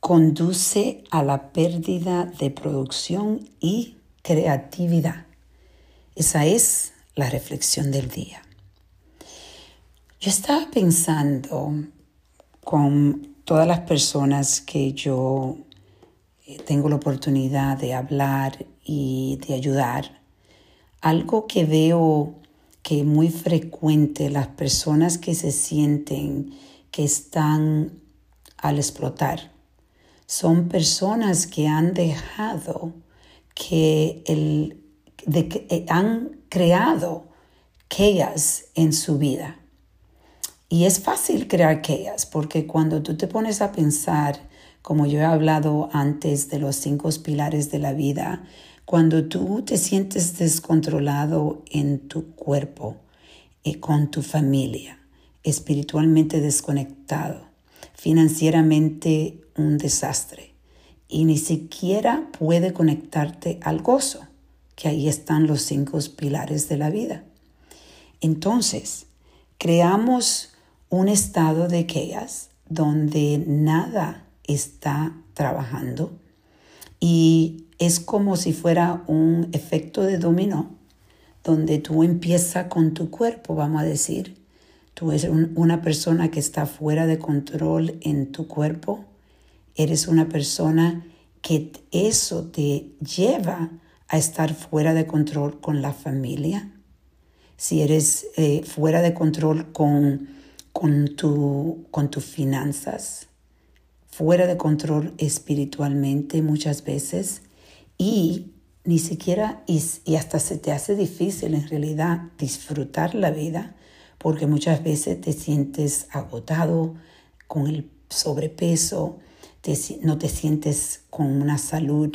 Conduce a la pérdida de producción y creatividad. Esa es la reflexión del día. Yo estaba pensando con todas las personas que yo eh, tengo la oportunidad de hablar y de ayudar, algo que veo que muy frecuente las personas que se sienten que están al explotar son personas que han dejado que el, eh, han creado chaos en su vida. Y es fácil crear chaos porque cuando tú te pones a pensar, como yo he hablado antes de los cinco pilares de la vida, cuando tú te sientes descontrolado en tu cuerpo y con tu familia, espiritualmente desconectado, financieramente un desastre y ni siquiera puede conectarte al gozo, que ahí están los cinco pilares de la vida. Entonces, creamos un estado de chaos donde nada está trabajando y es como si fuera un efecto de dominó, donde tú empiezas con tu cuerpo, vamos a decir. Tú eres una persona que está fuera de control en tu cuerpo. Eres una persona que eso te lleva a estar fuera de control con la familia. Si eres eh, fuera de control con, con, tu, con tus finanzas, fuera de control espiritualmente muchas veces y ni siquiera, y, hasta se te hace difícil en realidad disfrutar la vida porque muchas veces te sientes agotado con el sobrepeso, no te sientes con una salud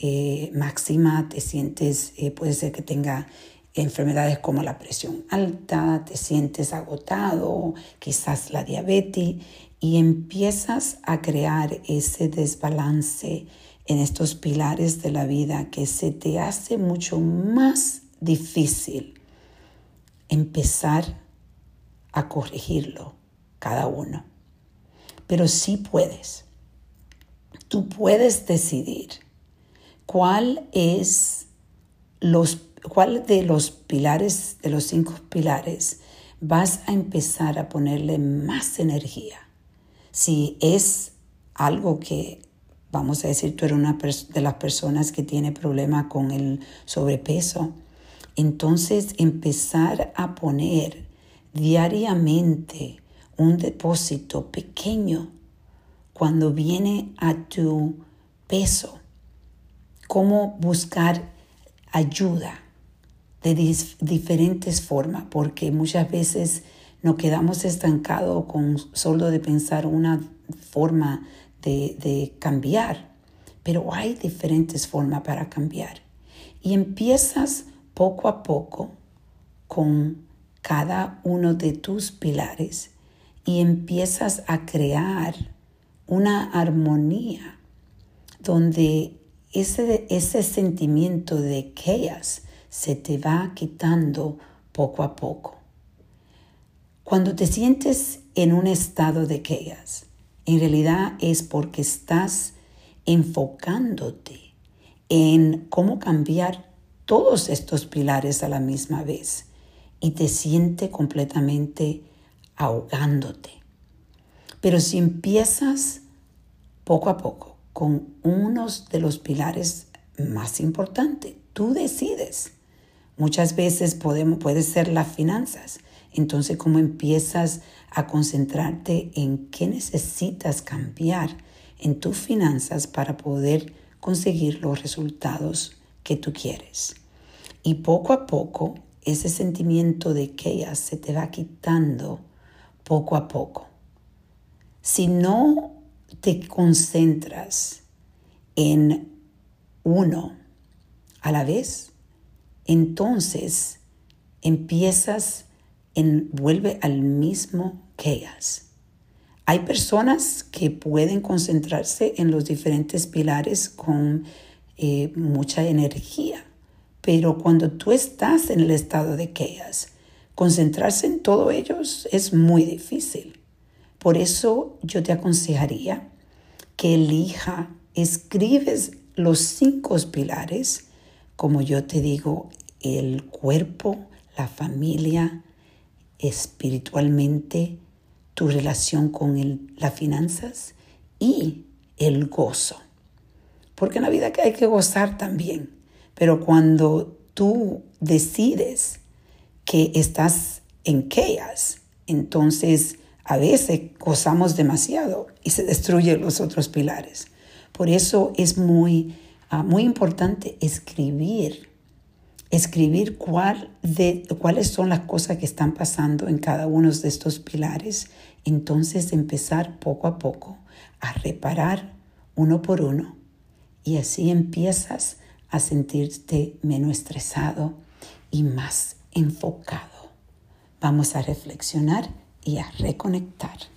eh, máxima, te sientes, eh, puede ser que tenga enfermedades como la presión alta, te sientes agotado, quizás la diabetes, y empiezas a crear ese desbalance en estos pilares de la vida que se te hace mucho más difícil empezar a corregirlo cada uno. Pero sí puedes. Tú puedes decidir cuál es los cuál de los pilares de los cinco pilares vas a empezar a ponerle más energía. Si es algo que vamos a decir, tú eres una de las personas que tiene problema con el sobrepeso, entonces empezar a poner diariamente un depósito pequeño cuando viene a tu peso, cómo buscar ayuda de diferentes formas, porque muchas veces nos quedamos estancados con solo de pensar una forma de, cambiar, pero hay diferentes formas para cambiar. Y empiezas poco a poco con cada uno de tus pilares y empiezas a crear una armonía donde ese, ese sentimiento de chaos se te va quitando poco a poco. Cuando te sientes en un estado de chaos, en realidad es porque estás enfocándote en cómo cambiar todos estos pilares a la misma vez y te siente completamente ahogándote. Pero si empiezas poco a poco con unos de los pilares más importantes, tú decides. Muchas veces podemos, puede ser las finanzas. Entonces, ¿cómo empiezas a concentrarte en qué necesitas cambiar en tus finanzas para poder conseguir los resultados que tú quieres. Y poco a poco ese sentimiento de que ya se te va quitando poco a poco. Si no te concentras en uno a la vez, entonces empiezas en, vuelve al mismo chaos. Hay personas que pueden concentrarse en los diferentes pilares con eh, mucha energía, pero cuando tú estás en el estado de chaos, concentrarse en todos ellos es muy difícil. Por eso yo te aconsejaría que elija, escribes los cinco pilares, como yo te digo, el cuerpo, la familia, espiritualmente, tu relación con las finanzas y el gozo. Porque en la vida hay que gozar también. Pero cuando tú decides que estás en chaos, entonces a veces gozamos demasiado y se destruyen los otros pilares. Por eso es muy, ah, muy importante escribir, escribir cuál de, cuáles son las cosas que están pasando en cada uno de estos pilares. Entonces empezar poco a poco a reparar uno por uno y así empiezas a sentirte menos estresado y más enfocado. Vamos a reflexionar y a reconectar.